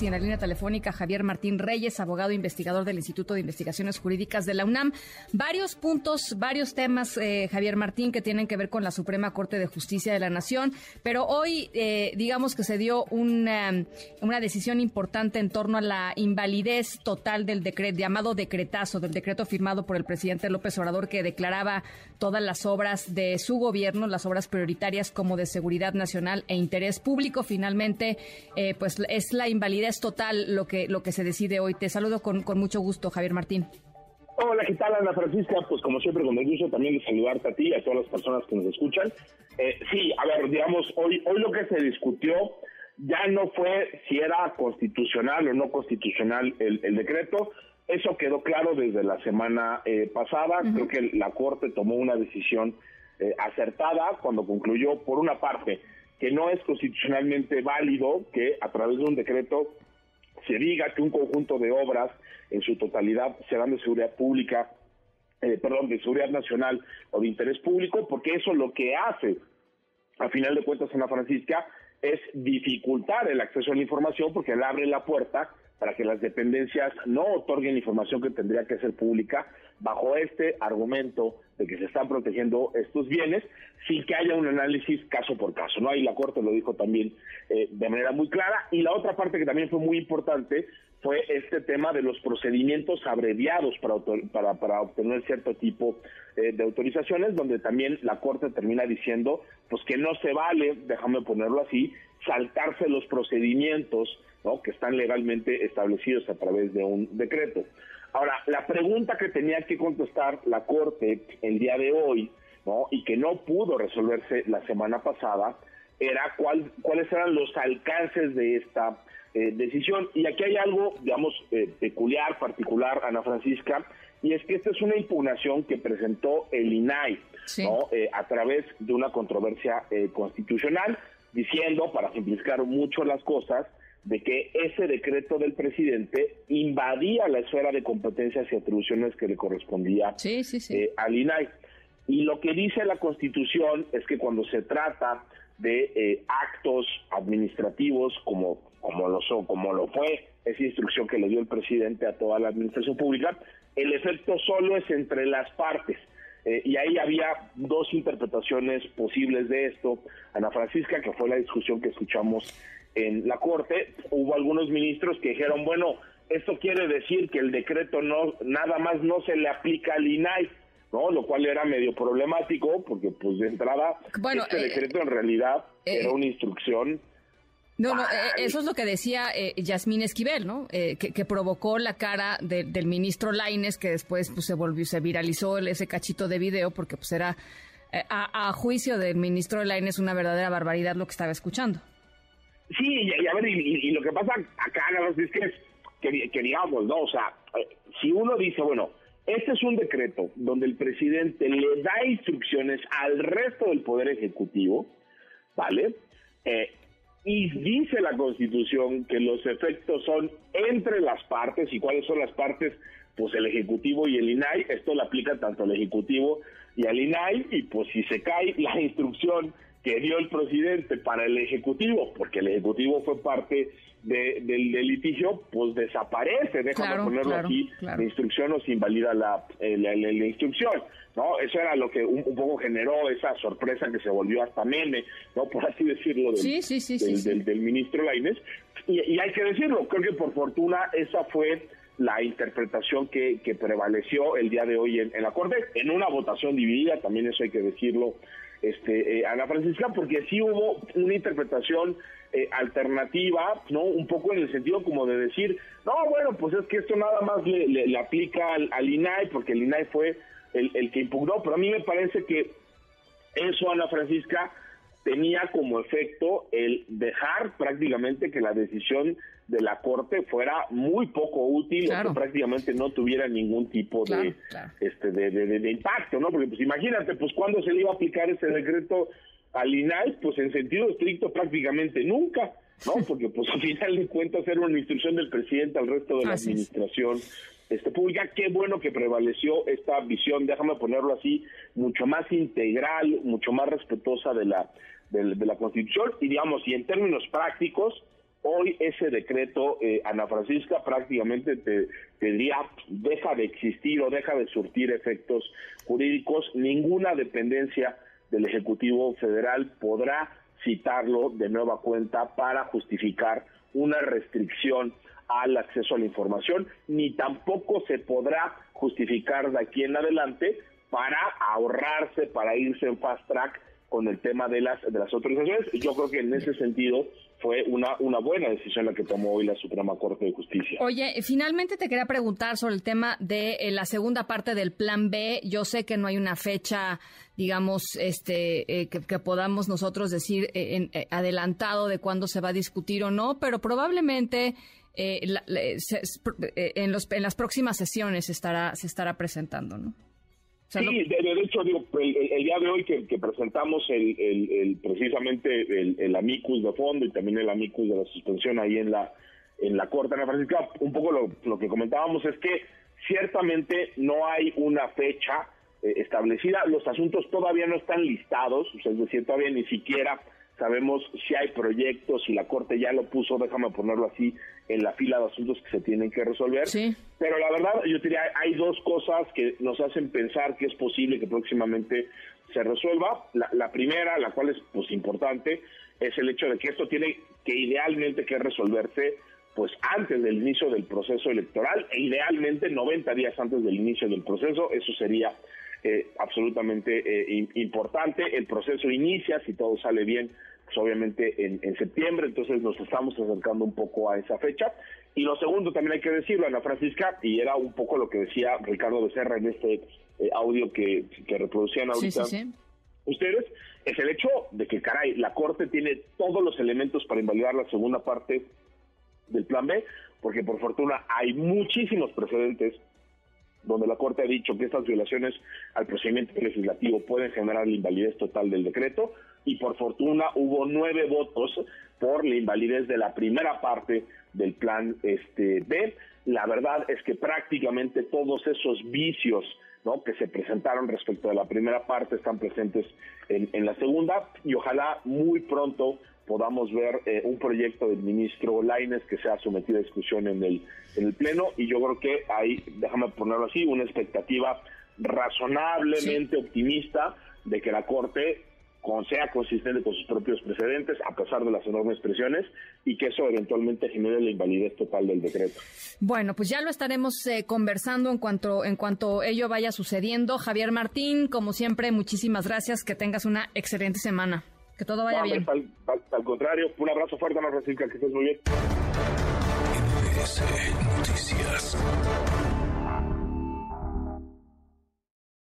Y en la línea telefónica Javier Martín Reyes, abogado e investigador del Instituto de Investigaciones Jurídicas de la UNAM. Varios puntos, varios temas, eh, Javier Martín, que tienen que ver con la Suprema Corte de Justicia de la Nación, pero hoy eh, digamos que se dio una, una decisión importante en torno a la invalidez total del decreto, llamado decretazo, del decreto firmado por el presidente López Obrador que declaraba todas las obras de su gobierno, las obras prioritarias como de seguridad nacional e interés público. Finalmente, eh, pues es la invalidez es total lo que, lo que se decide hoy. Te saludo con, con mucho gusto, Javier Martín. Hola, ¿qué tal, Ana Francisca? Pues como siempre, con el gusto también de saludarte a ti y a todas las personas que nos escuchan. Eh, sí, a ver, digamos, hoy, hoy lo que se discutió ya no fue si era constitucional o no constitucional el, el decreto. Eso quedó claro desde la semana eh, pasada. Creo que la Corte tomó una decisión eh, acertada cuando concluyó, por una parte, que no es constitucionalmente válido que a través de un decreto se diga que un conjunto de obras en su totalidad serán de seguridad pública, eh, perdón, de seguridad nacional o de interés público, porque eso lo que hace, a final de cuentas, Ana Francisca, es dificultar el acceso a la información porque le abre la puerta para que las dependencias no otorguen información que tendría que ser pública bajo este argumento de que se están protegiendo estos bienes sin que haya un análisis caso por caso. ¿no? Ahí la Corte lo dijo también eh, de manera muy clara. Y la otra parte que también fue muy importante fue este tema de los procedimientos abreviados para, para, para obtener cierto tipo eh, de autorizaciones, donde también la Corte termina diciendo pues que no se vale, déjame ponerlo así, saltarse los procedimientos que están legalmente establecidos a través de un decreto. Ahora, la pregunta que tenía que contestar la Corte el día de hoy, ¿no? y que no pudo resolverse la semana pasada, era cuál, cuáles eran los alcances de esta eh, decisión. Y aquí hay algo, digamos, eh, peculiar, particular, Ana Francisca, y es que esta es una impugnación que presentó el INAI ¿no? Eh, a través de una controversia constitucional, diciendo, para simplificar mucho las cosas, de que ese decreto del presidente invadía la esfera de competencias y atribuciones que le correspondía eh, al INAI. Y lo que dice la Constitución es que cuando se trata de eh, actos administrativos como como lo son, como lo fue esa instrucción que le dio el presidente a toda la administración pública, el efecto solo es entre las partes. Eh, y ahí había dos interpretaciones posibles de esto. Ana Francisca, que fue la discusión que escuchamos en la Corte, hubo algunos ministros que dijeron, bueno, esto quiere decir que el decreto no nada más no se le aplica al INAI, ¿no? Lo cual era medio problemático porque pues de entrada bueno, este eh, decreto en realidad eh, era una instrucción no, no, eh, eso es lo que decía eh, Yasmín Esquivel, ¿no? que, provocó la cara del ministro Laines, que después pues, se volvió, se viralizó ese cachito de video, porque pues era, a, juicio del ministro Laines, una verdadera barbaridad lo que estaba escuchando. Sí, y, a ver, y, lo que pasa acá, es que, que, digamos, ¿no? O sea, eh, si uno dice, bueno, este es un decreto donde el presidente le da instrucciones al resto del Poder Ejecutivo, ¿vale? Eh, y dice la Constitución que los efectos son entre las partes, ¿y cuáles son las partes? Pues el Ejecutivo y el INAI, esto lo aplica tanto al Ejecutivo y al INAI, y pues si se cae la instrucción que dio el presidente para el Ejecutivo, porque el Ejecutivo fue parte del, litigio, pues desaparece, déjame ponerlo aquí, la instrucción o se invalida la, eh, la, instrucción. ¿no? Eso era lo que un, poco generó esa sorpresa que se volvió hasta meme, ¿no? Por así decirlo, del, del, ministro Lainez. Y, hay que decirlo, creo que por fortuna esa fue la interpretación que, que prevaleció el día de hoy en, en la Corte, en una votación dividida, también eso hay que decirlo este, eh, Ana Francisca, porque sí hubo una interpretación eh, alternativa, ¿no? Un poco en el sentido como de decir, no, bueno, pues es que esto nada más le, aplica al, al, porque el INAI fue el, el que impugnó, pero a mí me parece que eso, Ana Francisca, tenía como efecto el dejar prácticamente que la decisión de la Corte fuera muy poco útil o que prácticamente no tuviera ningún tipo de, este de, de, impacto, ¿no? Porque pues imagínate, pues cuando se le iba a aplicar ese decreto al INAI, pues en sentido estricto prácticamente nunca, ¿no? Porque pues al final de cuentas era una instrucción del presidente al resto de la administración este, pública. Qué bueno que prevaleció esta visión, déjame ponerlo así, mucho más integral, mucho más respetuosa de la, de, la Constitución. Y digamos, y en términos prácticos, hoy ese decreto, eh, Ana Francisca, prácticamente te, te, diría, deja de existir o deja de surtir efectos jurídicos. Ninguna dependencia del Ejecutivo Federal podrá citarlo de nueva cuenta para justificar una restricción al acceso a la información, ni tampoco se podrá justificar de aquí en adelante para ahorrarse, para irse en fast track con el tema de las de las autorizaciones. Yo creo que en ese sentido fue una, una buena decisión la que tomó hoy la Suprema Corte de Justicia. Oye, finalmente te quería preguntar sobre el tema de eh, la segunda parte del Plan B. Yo sé que no hay una fecha, digamos, este, eh, que, podamos nosotros decir eh, adelantado de cuándo se va a discutir o no, pero probablemente en, los, en las próximas sesiones se estará, se estará presentando, ¿no? Sí, de, hecho, digo, el, día de hoy que, presentamos el, precisamente el, amicus de fondo y también el amicus de la suspensión ahí en la en la Corte Ana Francisca, un poco lo, que comentábamos es que ciertamente no hay una fecha eh, establecida, los asuntos todavía no están listados, es decir, todavía ni siquiera sabemos si hay proyectos, si la Corte ya lo puso, déjame ponerlo así, en la fila de asuntos que se tienen que resolver. Pero la verdad, yo diría, hay dos cosas que nos hacen pensar que es posible que próximamente se resuelva. La, primera, la cual es pues importante, es el hecho de que esto tiene que idealmente que resolverse pues antes del inicio del proceso electoral e idealmente 90 días antes del inicio del proceso. Eso sería eh, absolutamente eh, importante. El proceso inicia, si todo sale bien, pues obviamente en, septiembre, entonces nos estamos acercando un poco a esa fecha. Y lo segundo también hay que decirlo, Ana Francisca, y era un poco lo que decía Ricardo Becerra en este eh, audio que, que reproducían ahorita ustedes, es el hecho de que, caray, la Corte tiene todos los elementos para invalidar la segunda parte del Plan B, porque por fortuna hay muchísimos precedentes donde la Corte ha dicho que estas violaciones al procedimiento legislativo pueden generar la invalidez total del decreto y por fortuna hubo nueve votos por la invalidez de la primera parte del plan este B. La verdad es que prácticamente todos esos vicios ¿no? que se presentaron respecto de la primera parte están presentes en, en la segunda y ojalá muy pronto podamos ver eh, un proyecto del ministro Laines que sea sometido a discusión en el, en el Pleno y yo creo que hay, déjame ponerlo así, una expectativa razonablemente optimista de que la Corte sea consistente con sus propios precedentes a pesar de las enormes presiones y que eso eventualmente genere la invalidez total del decreto. Bueno, pues ya lo estaremos eh, conversando en cuanto en cuanto ello vaya sucediendo. Javier Martín, como siempre, muchísimas gracias, que tengas una excelente semana. Que todo vaya bien. Al, contrario, un abrazo fuerte, Ana Francisca, que estés muy bien. Noticias.